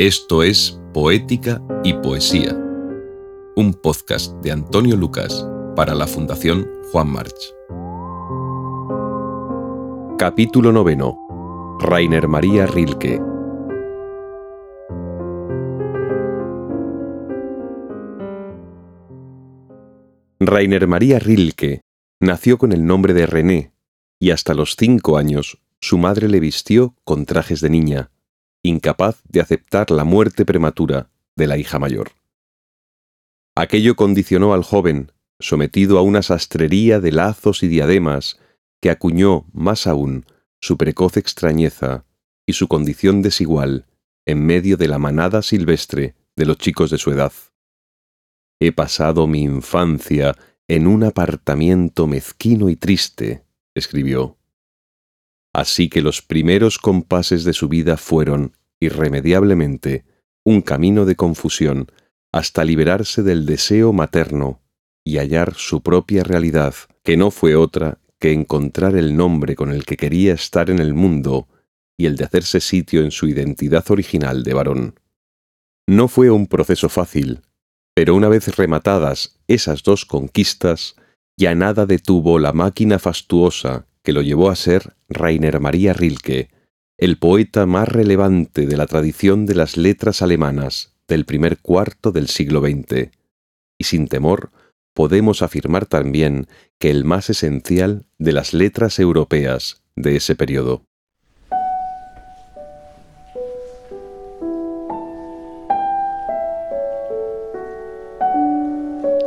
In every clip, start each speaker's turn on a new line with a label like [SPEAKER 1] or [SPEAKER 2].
[SPEAKER 1] Esto es Poética y Poesía, un podcast de Antonio Lucas para la Fundación Juan March. Capítulo noveno. Rainer María Rilke. Rainer María Rilke nació con el nombre de René y hasta los cinco años su madre le vistió con trajes de niña incapaz de aceptar la muerte prematura de la hija mayor. Aquello condicionó al joven, sometido a una sastrería de lazos y diademas, que acuñó más aún su precoz extrañeza y su condición desigual en medio de la manada silvestre de los chicos de su edad. He pasado mi infancia en un apartamiento mezquino y triste, escribió. Así que los primeros compases de su vida fueron, irremediablemente, un camino de confusión hasta liberarse del deseo materno y hallar su propia realidad, que no fue otra que encontrar el nombre con el que quería estar en el mundo y el de hacerse sitio en su identidad original de varón. No fue un proceso fácil, pero una vez rematadas esas dos conquistas, ya nada detuvo la máquina fastuosa que lo llevó a ser Rainer María Rilke, el poeta más relevante de la tradición de las letras alemanas del primer cuarto del siglo XX, y sin temor podemos afirmar también que el más esencial de las letras europeas de ese periodo.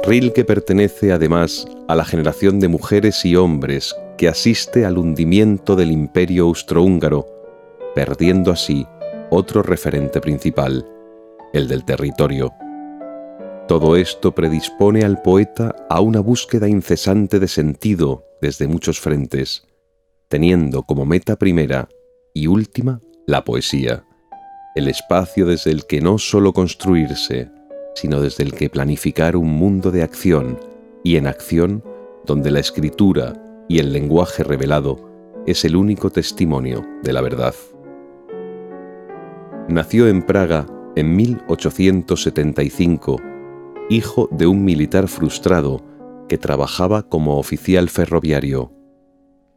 [SPEAKER 1] Rilke pertenece además a la generación de mujeres y hombres que asiste al hundimiento del imperio austrohúngaro, perdiendo así otro referente principal, el del territorio. Todo esto predispone al poeta a una búsqueda incesante de sentido desde muchos frentes, teniendo como meta primera y última la poesía, el espacio desde el que no sólo construirse, sino desde el que planificar un mundo de acción y en acción donde la escritura y el lenguaje revelado es el único testimonio de la verdad. Nació en Praga en 1875, hijo de un militar frustrado que trabajaba como oficial ferroviario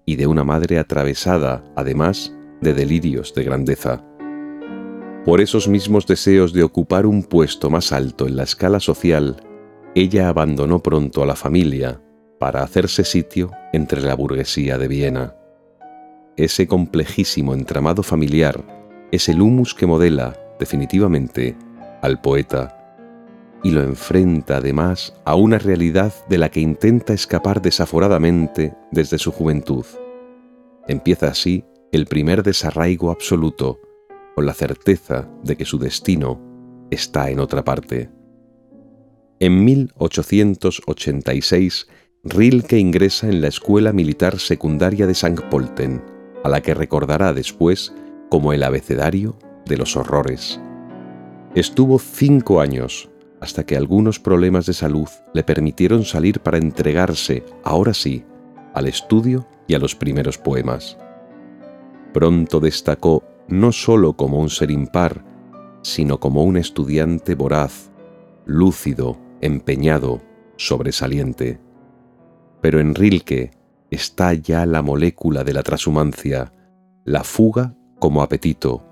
[SPEAKER 1] y de una madre atravesada, además, de delirios de grandeza. Por esos mismos deseos de ocupar un puesto más alto en la escala social, ella abandonó pronto a la familia para hacerse sitio entre la burguesía de Viena. Ese complejísimo entramado familiar es el humus que modela, definitivamente, al poeta, y lo enfrenta además a una realidad de la que intenta escapar desaforadamente desde su juventud. Empieza así el primer desarraigo absoluto, con la certeza de que su destino está en otra parte. En 1886, Rilke ingresa en la Escuela Militar Secundaria de St. Polten, a la que recordará después como el abecedario de los horrores. Estuvo cinco años hasta que algunos problemas de salud le permitieron salir para entregarse, ahora sí, al estudio y a los primeros poemas. Pronto destacó no sólo como un ser impar, sino como un estudiante voraz, lúcido, empeñado, sobresaliente. Pero en Rilke está ya la molécula de la transhumancia, la fuga como apetito,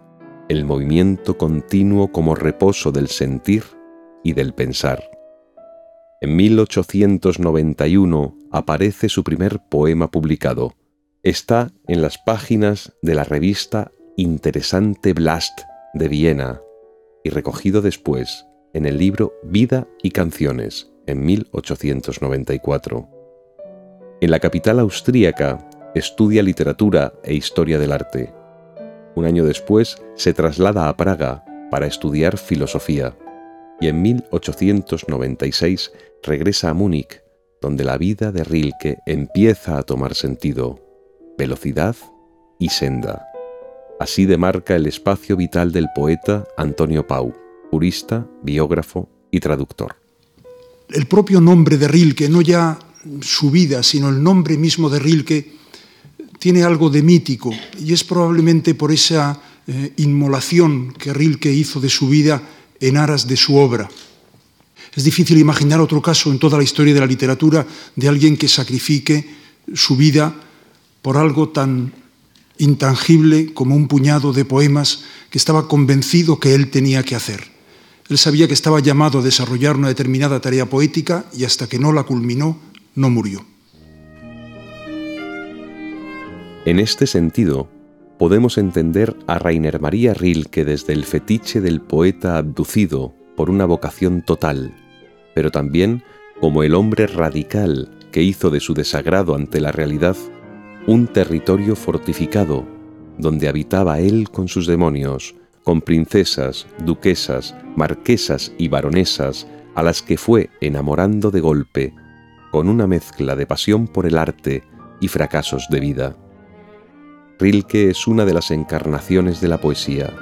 [SPEAKER 1] el movimiento continuo como reposo del sentir y del pensar. En 1891 aparece su primer poema publicado. Está en las páginas de la revista Interesante Blast de Viena y recogido después en el libro Vida y Canciones en 1894. En la capital austríaca estudia literatura e historia del arte. Un año después se traslada a Praga para estudiar filosofía y en 1896 regresa a Múnich, donde la vida de Rilke empieza a tomar sentido, velocidad y senda. Así demarca el espacio vital del poeta Antonio Pau, jurista, biógrafo y traductor.
[SPEAKER 2] El propio nombre de Rilke, no ya su vida, sino el nombre mismo de Rilke, tiene algo de mítico y es probablemente por esa eh, inmolación que Rilke hizo de su vida en aras de su obra. Es difícil imaginar otro caso en toda la historia de la literatura de alguien que sacrifique su vida por algo tan intangible como un puñado de poemas que estaba convencido que él tenía que hacer. Él sabía que estaba llamado a desarrollar una determinada tarea poética y hasta que no la culminó, no murió.
[SPEAKER 1] En este sentido, podemos entender a Rainer María Rilke desde el fetiche del poeta abducido por una vocación total, pero también como el hombre radical que hizo de su desagrado ante la realidad un territorio fortificado, donde habitaba él con sus demonios, con princesas, duquesas, marquesas y baronesas, a las que fue enamorando de golpe, con una mezcla de pasión por el arte y fracasos de vida. Rilke es una de las encarnaciones de la poesía,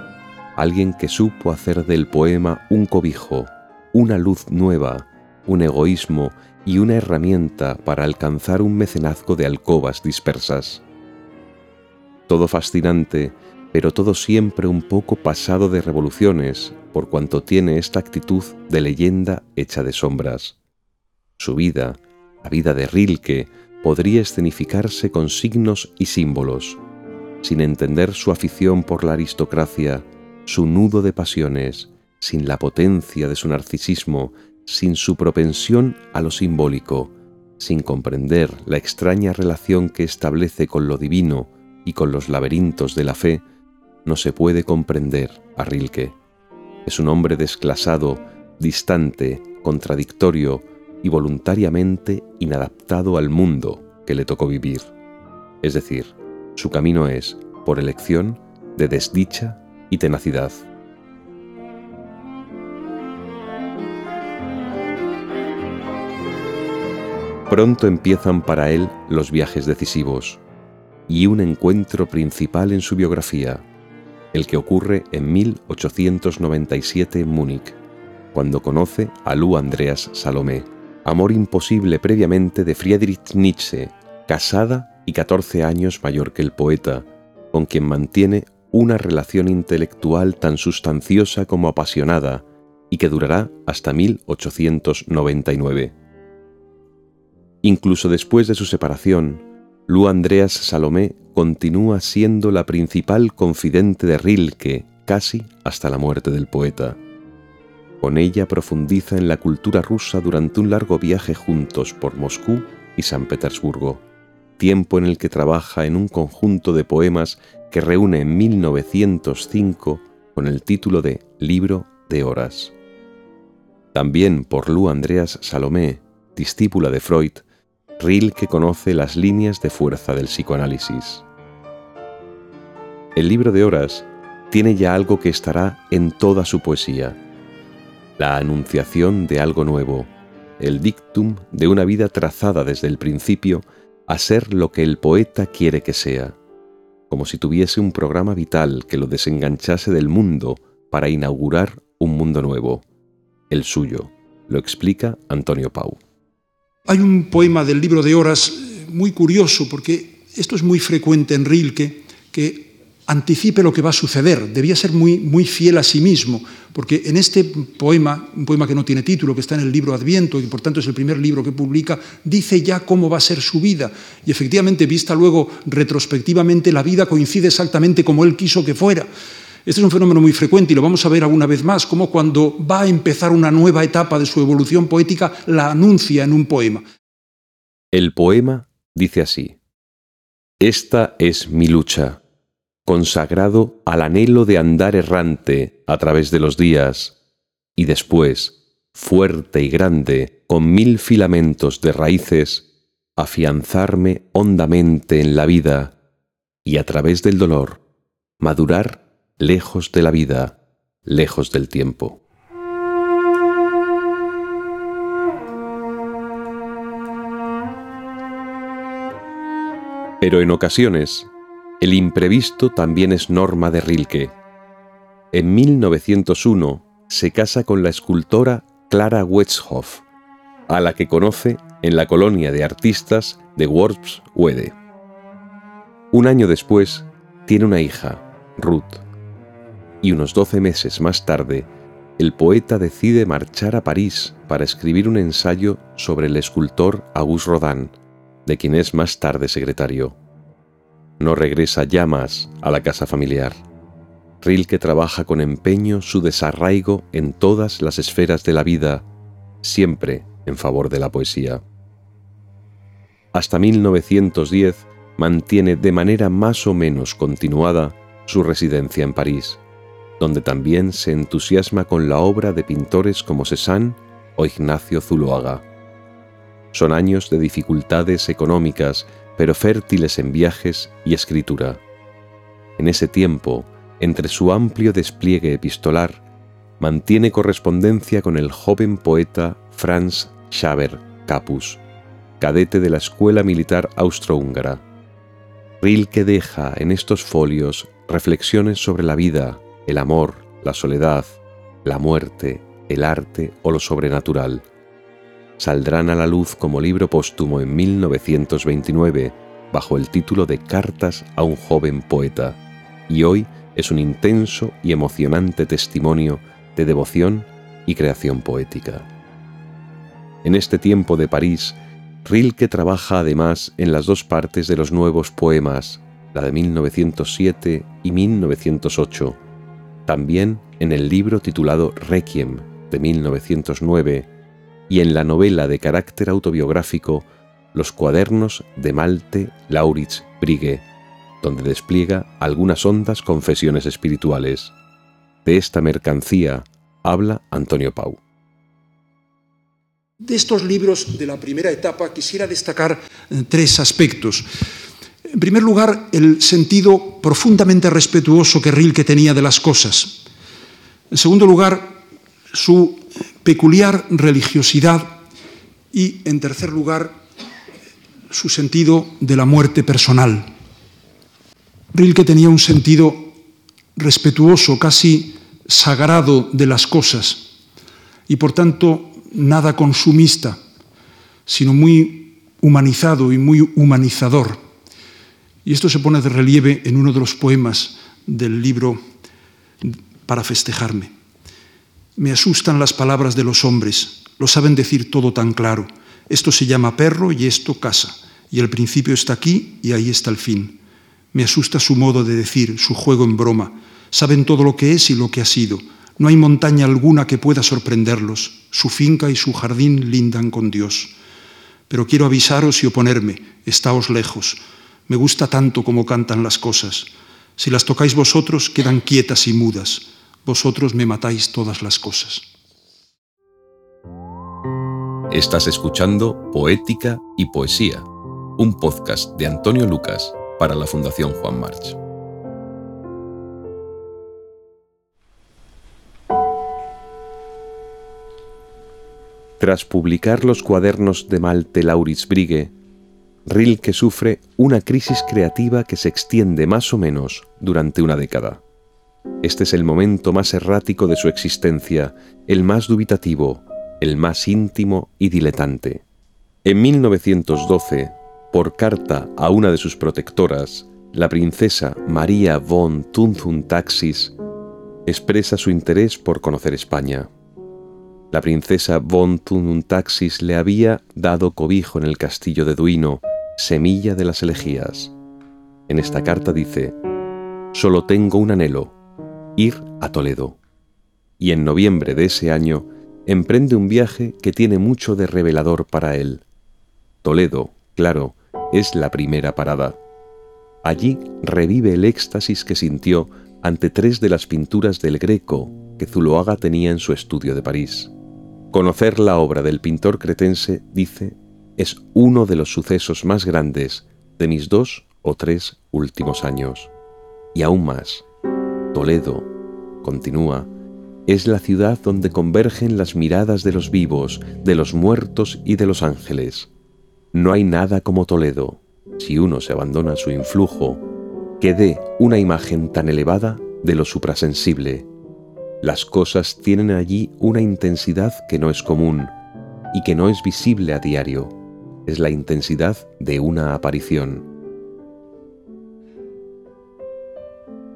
[SPEAKER 1] alguien que supo hacer del poema un cobijo, una luz nueva, un egoísmo y una herramienta para alcanzar un mecenazgo de alcobas dispersas. Todo fascinante, pero todo siempre un poco pasado de revoluciones, por cuanto tiene esta actitud de leyenda hecha de sombras. Su vida, la vida de Rilke, podría escenificarse con signos y símbolos, sin entender su afición por la aristocracia, su nudo de pasiones, sin la potencia de su narcisismo sin su propensión a lo simbólico, sin comprender la extraña relación que establece con lo divino y con los laberintos de la fe, no se puede comprender a Rilke. Es un hombre desclasado, distante, contradictorio y voluntariamente inadaptado al mundo que le tocó vivir. Es decir, su camino es, por elección, de desdicha y tenacidad. Pronto empiezan para él los viajes decisivos y un encuentro principal en su biografía, el que ocurre en 1897 en Múnich, cuando conoce a Lu Andreas Salomé, amor imposible previamente de Friedrich Nietzsche, casada y 14 años mayor que el poeta, con quien mantiene una relación intelectual tan sustanciosa como apasionada y que durará hasta 1899. Incluso después de su separación, Lu Andreas Salomé continúa siendo la principal confidente de Rilke casi hasta la muerte del poeta. Con ella profundiza en la cultura rusa durante un largo viaje juntos por Moscú y San Petersburgo, tiempo en el que trabaja en un conjunto de poemas que reúne en 1905 con el título de Libro de Horas. También por Lu Andreas Salomé, discípula de Freud, Rilke conoce las líneas de fuerza del psicoanálisis. El libro de horas tiene ya algo que estará en toda su poesía, la anunciación de algo nuevo, el dictum de una vida trazada desde el principio a ser lo que el poeta quiere que sea, como si tuviese un programa vital que lo desenganchase del mundo para inaugurar un mundo nuevo, el suyo, lo explica Antonio Pau.
[SPEAKER 2] Hay un poema del libro de horas muy curioso, porque esto es muy frecuente en Rilke, que anticipe lo que va a suceder. Debía ser muy, muy fiel a sí mismo, porque en este poema, un poema que no tiene título, que está en el libro Adviento, y por tanto es el primer libro que publica, dice ya cómo va a ser su vida. Y efectivamente, vista luego retrospectivamente, la vida coincide exactamente como él quiso que fuera. Este es un fenómeno muy frecuente y lo vamos a ver alguna vez más, como cuando va a empezar una nueva etapa de su evolución poética, la anuncia en un poema.
[SPEAKER 1] El poema dice así, Esta es mi lucha, consagrado al anhelo de andar errante a través de los días, y después, fuerte y grande, con mil filamentos de raíces, afianzarme hondamente en la vida, y a través del dolor, madurar lejos de la vida, lejos del tiempo. Pero en ocasiones, el imprevisto también es norma de Rilke. En 1901 se casa con la escultora Clara Wetzhoff, a la que conoce en la colonia de artistas de Worpswede. Un año después, tiene una hija, Ruth y unos doce meses más tarde, el poeta decide marchar a París para escribir un ensayo sobre el escultor Auguste Rodin, de quien es más tarde secretario. No regresa ya más a la casa familiar. Rilke trabaja con empeño su desarraigo en todas las esferas de la vida, siempre en favor de la poesía. Hasta 1910 mantiene de manera más o menos continuada su residencia en París, donde también se entusiasma con la obra de pintores como Cézanne o Ignacio Zuloaga. Son años de dificultades económicas, pero fértiles en viajes y escritura. En ese tiempo, entre su amplio despliegue epistolar, mantiene correspondencia con el joven poeta Franz Schaber Capus, cadete de la Escuela Militar Austrohúngara. Rilke deja en estos folios reflexiones sobre la vida, el amor, la soledad, la muerte, el arte o lo sobrenatural. Saldrán a la luz como libro póstumo en 1929 bajo el título de Cartas a un joven poeta, y hoy es un intenso y emocionante testimonio de devoción y creación poética. En este tiempo de París, Rilke trabaja además en las dos partes de los nuevos poemas, la de 1907 y 1908, también en el libro titulado Requiem de 1909 y en la novela de carácter autobiográfico Los cuadernos de Malte Lauritz Brigue, donde despliega algunas hondas confesiones espirituales. De esta mercancía habla Antonio Pau.
[SPEAKER 2] De estos libros de la primera etapa quisiera destacar eh, tres aspectos. En primer lugar, el sentido profundamente respetuoso que Rilke tenía de las cosas. En segundo lugar, su peculiar religiosidad. Y, en tercer lugar, su sentido de la muerte personal. Rilke tenía un sentido respetuoso, casi sagrado de las cosas, y por tanto nada consumista, sino muy humanizado y muy humanizador. Y esto se pone de relieve en uno de los poemas del libro Para festejarme. Me asustan las palabras de los hombres, lo saben decir todo tan claro. Esto se llama perro y esto casa, y el principio está aquí y ahí está el fin. Me asusta su modo de decir, su juego en broma. Saben todo lo que es y lo que ha sido. No hay montaña alguna que pueda sorprenderlos. Su finca y su jardín lindan con Dios. Pero quiero avisaros y oponerme, estáos lejos me gusta tanto como cantan las cosas. Si las tocáis vosotros, quedan quietas y mudas. Vosotros me matáis todas las cosas.
[SPEAKER 1] Estás escuchando Poética y Poesía, un podcast de Antonio Lucas para la Fundación Juan March. Tras publicar los cuadernos de Malte Lauritz Brigue, Rilke sufre una crisis creativa que se extiende más o menos durante una década. Este es el momento más errático de su existencia, el más dubitativo, el más íntimo y diletante. En 1912, por carta a una de sus protectoras, la princesa María von Tunzun-Taxis, expresa su interés por conocer España. La princesa von Tunzun-Taxis le había dado cobijo en el castillo de Duino semilla de las elegías. En esta carta dice, solo tengo un anhelo, ir a Toledo. Y en noviembre de ese año emprende un viaje que tiene mucho de revelador para él. Toledo, claro, es la primera parada. Allí revive el éxtasis que sintió ante tres de las pinturas del Greco que Zuloaga tenía en su estudio de París. Conocer la obra del pintor cretense, dice, es uno de los sucesos más grandes de mis dos o tres últimos años. Y aún más, Toledo, continúa, es la ciudad donde convergen las miradas de los vivos, de los muertos y de los ángeles. No hay nada como Toledo, si uno se abandona a su influjo, que dé una imagen tan elevada de lo suprasensible. Las cosas tienen allí una intensidad que no es común y que no es visible a diario es la intensidad de una aparición.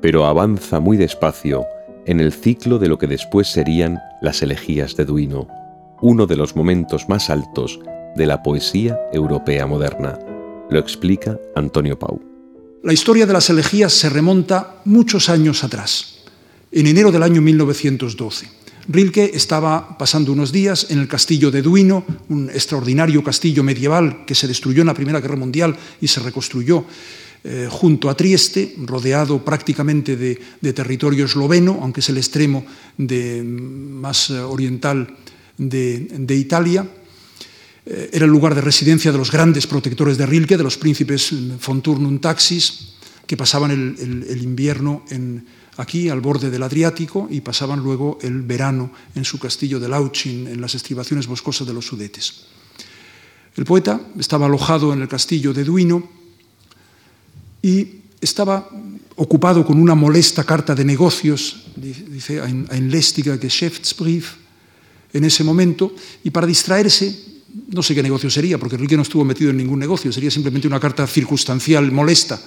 [SPEAKER 1] Pero avanza muy despacio en el ciclo de lo que después serían las elegías de Duino, uno de los momentos más altos de la poesía europea moderna. Lo explica Antonio Pau.
[SPEAKER 2] La historia de las elegías se remonta muchos años atrás, en enero del año 1912. Rilke estaba pasando unos días en el castillo de Duino, un extraordinario castillo medieval que se destruyó en la Primera Guerra Mundial y se reconstruyó eh, junto a Trieste, rodeado prácticamente de, territorio esloveno, aunque es el extremo más eh, oriental de, Italia. Eh, era el lugar de residencia de los grandes protectores de Rilke, de los príncipes von Turnum Taxis, que pasaban el invierno aquí al borde del Adriático y pasaban luego el verano en su castillo de Lauchin, en las estribaciones boscosas de los Sudetes. El poeta estaba alojado en el castillo de Duino y estaba ocupado con una molesta carta de negocios, dice ein lästiger Geschäftsbrief, en ese momento, y para distraerse, no sé qué negocio sería, porque Enrique no estuvo metido en ningún negocio, sería simplemente una carta circunstancial molesta,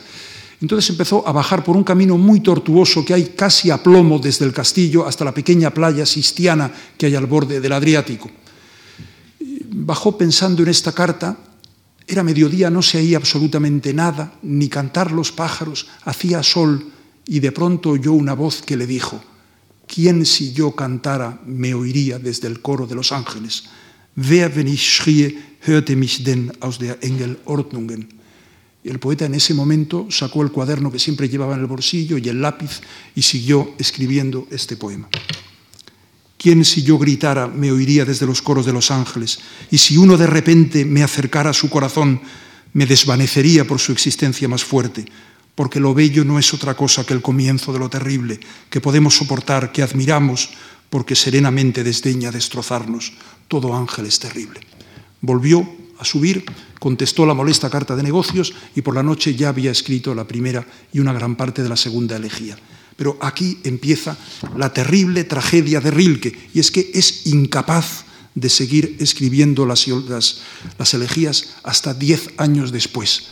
[SPEAKER 2] entonces empezó a bajar por un camino muy tortuoso que hay casi a plomo desde el castillo hasta la pequeña playa sistiana que hay al borde del Adriático. Bajó pensando en esta carta, era mediodía, no se oía absolutamente nada, ni cantar los pájaros, hacía sol, y de pronto oyó una voz que le dijo, ¿quién si yo cantara me oiría desde el coro de los ángeles? Wer, wenn ich schrie, hörte mich denn aus der Engel Ordnungen? Y el poeta en ese momento sacó el cuaderno que siempre llevaba en el bolsillo y el lápiz y siguió escribiendo este poema. ¿Quién si yo gritara me oiría desde los coros de los ángeles? Y si uno de repente me acercara a su corazón, me desvanecería por su existencia más fuerte, porque lo bello no es otra cosa que el comienzo de lo terrible, que podemos soportar, que admiramos, porque serenamente desdeña destrozarnos. Todo ángel es terrible. Volvió a subir, contestó la molesta carta de negocios y por la noche ya había escrito la primera y una gran parte de la segunda elegía. Pero aquí empieza la terrible tragedia de Rilke, y es que es incapaz de seguir escribiendo las, las, elegías hasta diez años después.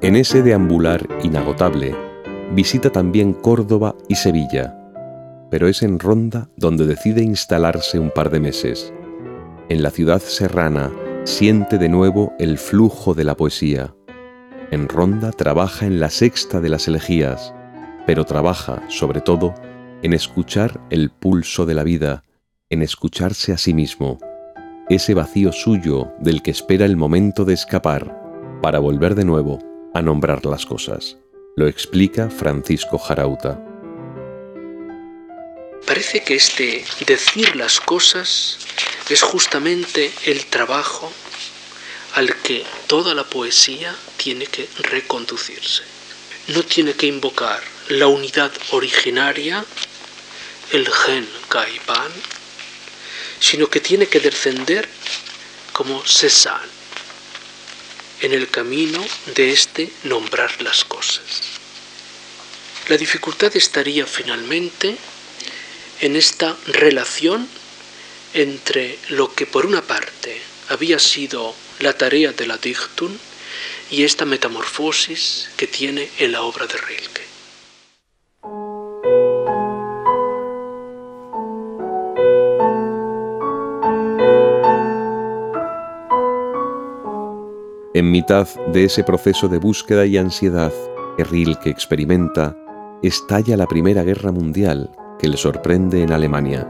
[SPEAKER 1] En ese deambular inagotable, Visita también Córdoba y Sevilla, pero es en Ronda donde decide instalarse un par de meses. En la ciudad serrana siente de nuevo el flujo de la poesía. En Ronda trabaja en la sexta de las elegías, pero trabaja, sobre todo, en escuchar el pulso de la vida, en escucharse a sí mismo, ese vacío suyo del que espera el momento de escapar para volver de nuevo a nombrar las cosas. Lo explica Francisco Jarauta.
[SPEAKER 3] Parece que este decir las cosas es justamente el trabajo al que toda la poesía tiene que reconducirse. No tiene que invocar la unidad originaria, el gen Caipan, sino que tiene que descender como Cézanne en el camino de este nombrar las cosas. La dificultad estaría finalmente en esta relación entre lo que por una parte había sido la tarea de la Dichtung y esta metamorfosis que tiene en la obra de Rilke.
[SPEAKER 1] En mitad de ese proceso de búsqueda y ansiedad que Rilke experimenta, estalla la Primera Guerra Mundial que le sorprende en Alemania.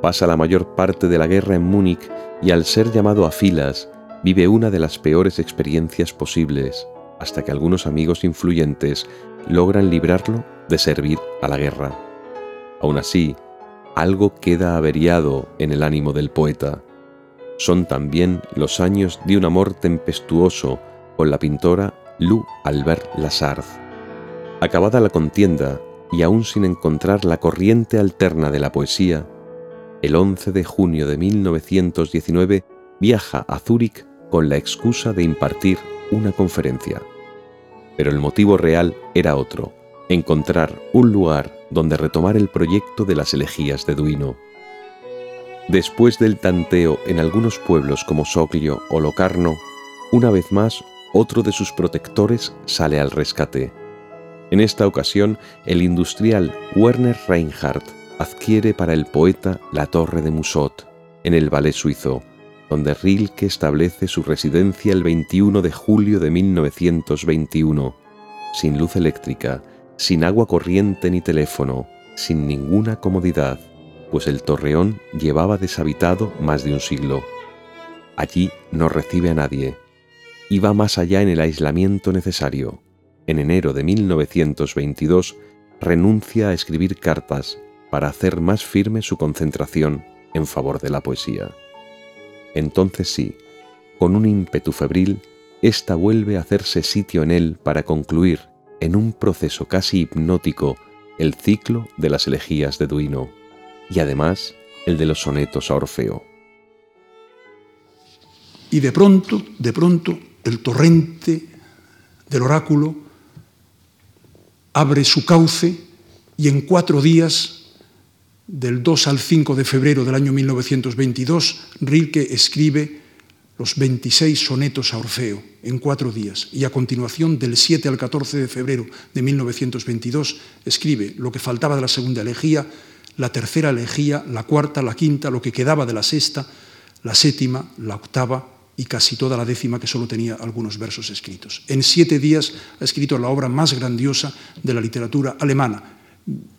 [SPEAKER 1] Pasa la mayor parte de la guerra en Múnich y al ser llamado a filas, vive una de las peores experiencias posibles, hasta que algunos amigos influyentes logran librarlo de servir a la guerra. Aún así, algo queda averiado en el ánimo del poeta son también los años de un amor tempestuoso con la pintora Lou Albert Lazard. Acabada la contienda y aún sin encontrar la corriente alterna de la poesía, el 11 de junio de 1919 viaja a Zúrich con la excusa de impartir una conferencia. Pero el motivo real era otro, encontrar un lugar donde retomar el proyecto de las elegías de Duino. Después del tanteo en algunos pueblos como Soclio o Locarno, una vez más otro de sus protectores sale al rescate. En esta ocasión, el industrial Werner Reinhardt adquiere para el poeta la torre de Musot, en el Valais suizo, donde Rilke establece su residencia el 21 de julio de 1921, sin luz eléctrica, sin agua corriente ni teléfono, sin ninguna comodidad, pues el torreón llevaba deshabitado más de un siglo. Allí no recibe a nadie. Iba más allá en el aislamiento necesario. En enero de 1922 renuncia a escribir cartas para hacer más firme su concentración en favor de la poesía. Entonces sí, con un ímpetu febril, ésta vuelve a hacerse sitio en él para concluir, en un proceso casi hipnótico, el ciclo de las elegías de Duino y además el de los sonetos a Orfeo.
[SPEAKER 2] Y de pronto, de pronto, el torrente del oráculo abre su cauce y en cuatro días, del 2 al 5 de febrero del año 1922, Rilke escribe los 26 sonetos a Orfeo en cuatro días. Y a continuación del 7 al 14 de febrero de 1922 escribe lo que faltaba de la segunda elegía, la tercera elegía, la cuarta, la quinta, lo que quedaba de la sexta, la séptima, la octava y casi toda la décima que solo tenía algunos versos escritos. En siete días ha escrito la obra más grandiosa de la literatura alemana.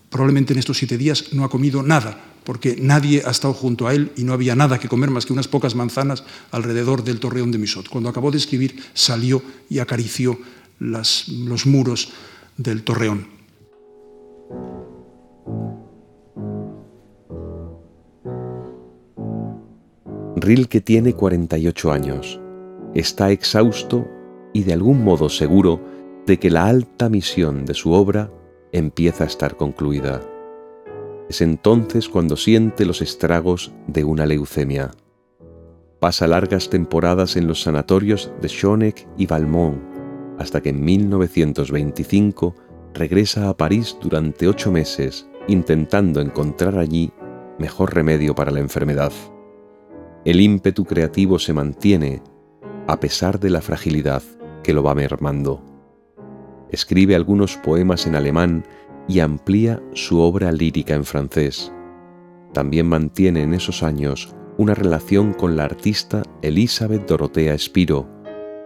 [SPEAKER 2] Probablemente en estos siete días no ha comido nada, porque nadie ha estado junto a él y no había nada que comer más que unas pocas manzanas alrededor del torreón de Misot. Cuando acabó de escribir, salió y acarició los muros del torreón.
[SPEAKER 1] Rilke tiene 48 años. Está exhausto y de algún modo seguro de que la alta misión de su obra empieza a estar concluida. Es entonces cuando siente los estragos de una leucemia. Pasa largas temporadas en los sanatorios de Schoneck y Valmont, hasta que en 1925 regresa a París durante ocho meses, intentando encontrar allí mejor remedio para la enfermedad. El ímpetu creativo se mantiene a pesar de la fragilidad que lo va mermando. Escribe algunos poemas en alemán y amplía su obra lírica en francés. También mantiene en esos años una relación con la artista Elizabeth Dorotea Spiro,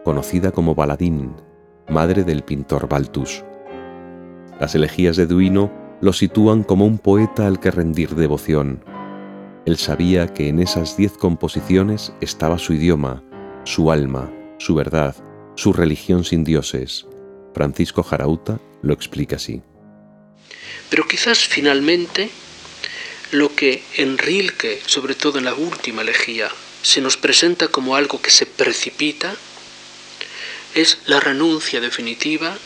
[SPEAKER 1] conocida como Baladín, madre del pintor Baltus. Las elegías de Duino lo sitúan como un poeta al que rendir devoción, él sabía que en esas diez composiciones estaba su idioma, su alma, su verdad, su religión sin dioses. Francisco Jarauta lo explica así.
[SPEAKER 3] Pero quizás finalmente lo que en Rilke, sobre todo en la última elegía, se nos presenta como algo que se precipita, es la renuncia definitiva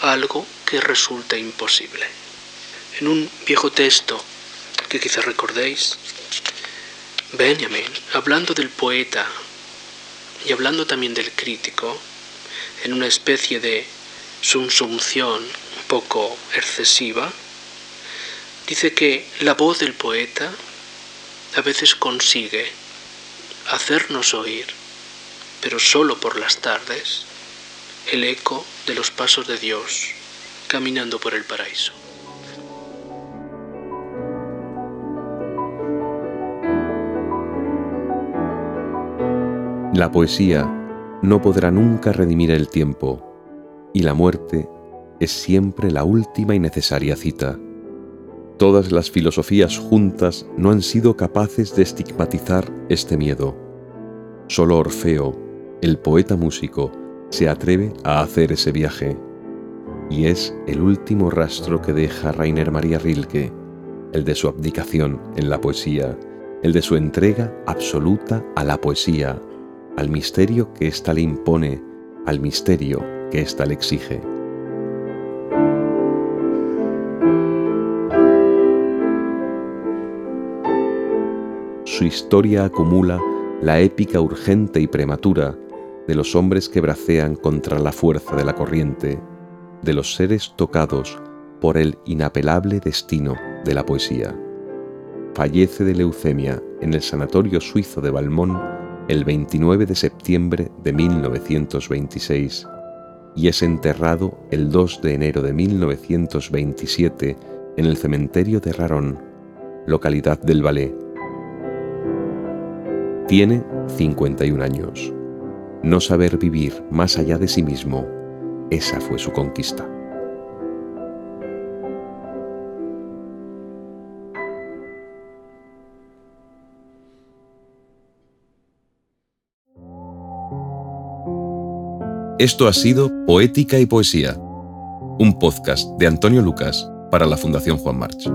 [SPEAKER 3] a algo que resulta imposible. En un viejo texto que quizás recordéis, Benjamin, hablando del poeta y hablando también del crítico, en una especie de sumsunción un poco excesiva, dice que la voz del poeta a veces consigue hacernos oír, pero solo por las tardes, el eco de los pasos de Dios caminando por el paraíso.
[SPEAKER 1] La poesía no podrá nunca redimir el tiempo, y la muerte es siempre la última y necesaria cita. Todas las filosofías juntas no han sido capaces de estigmatizar este miedo. Solo Orfeo, el poeta músico, se atreve a hacer ese viaje, y es el último rastro que deja Rainer Maria Rilke, el de su abdicación en la poesía, el de su entrega absoluta a la poesía, al misterio que ésta le impone, al misterio que ésta le exige. Su historia acumula la épica urgente y prematura de los hombres que bracean contra la fuerza de la corriente, de los seres tocados por el inapelable destino de la poesía. fallece de leucemia en el sanatorio suizo de Balmont el 29 de septiembre de 1926 y es enterrado el 2 de enero de 1927 en el cementerio de Rarón, localidad del Valais. Tiene 51 años. No saber vivir más allá de sí mismo, esa fue su conquista. Esto ha sido Poética y Poesía, un podcast de Antonio Lucas para la Fundación Juan March.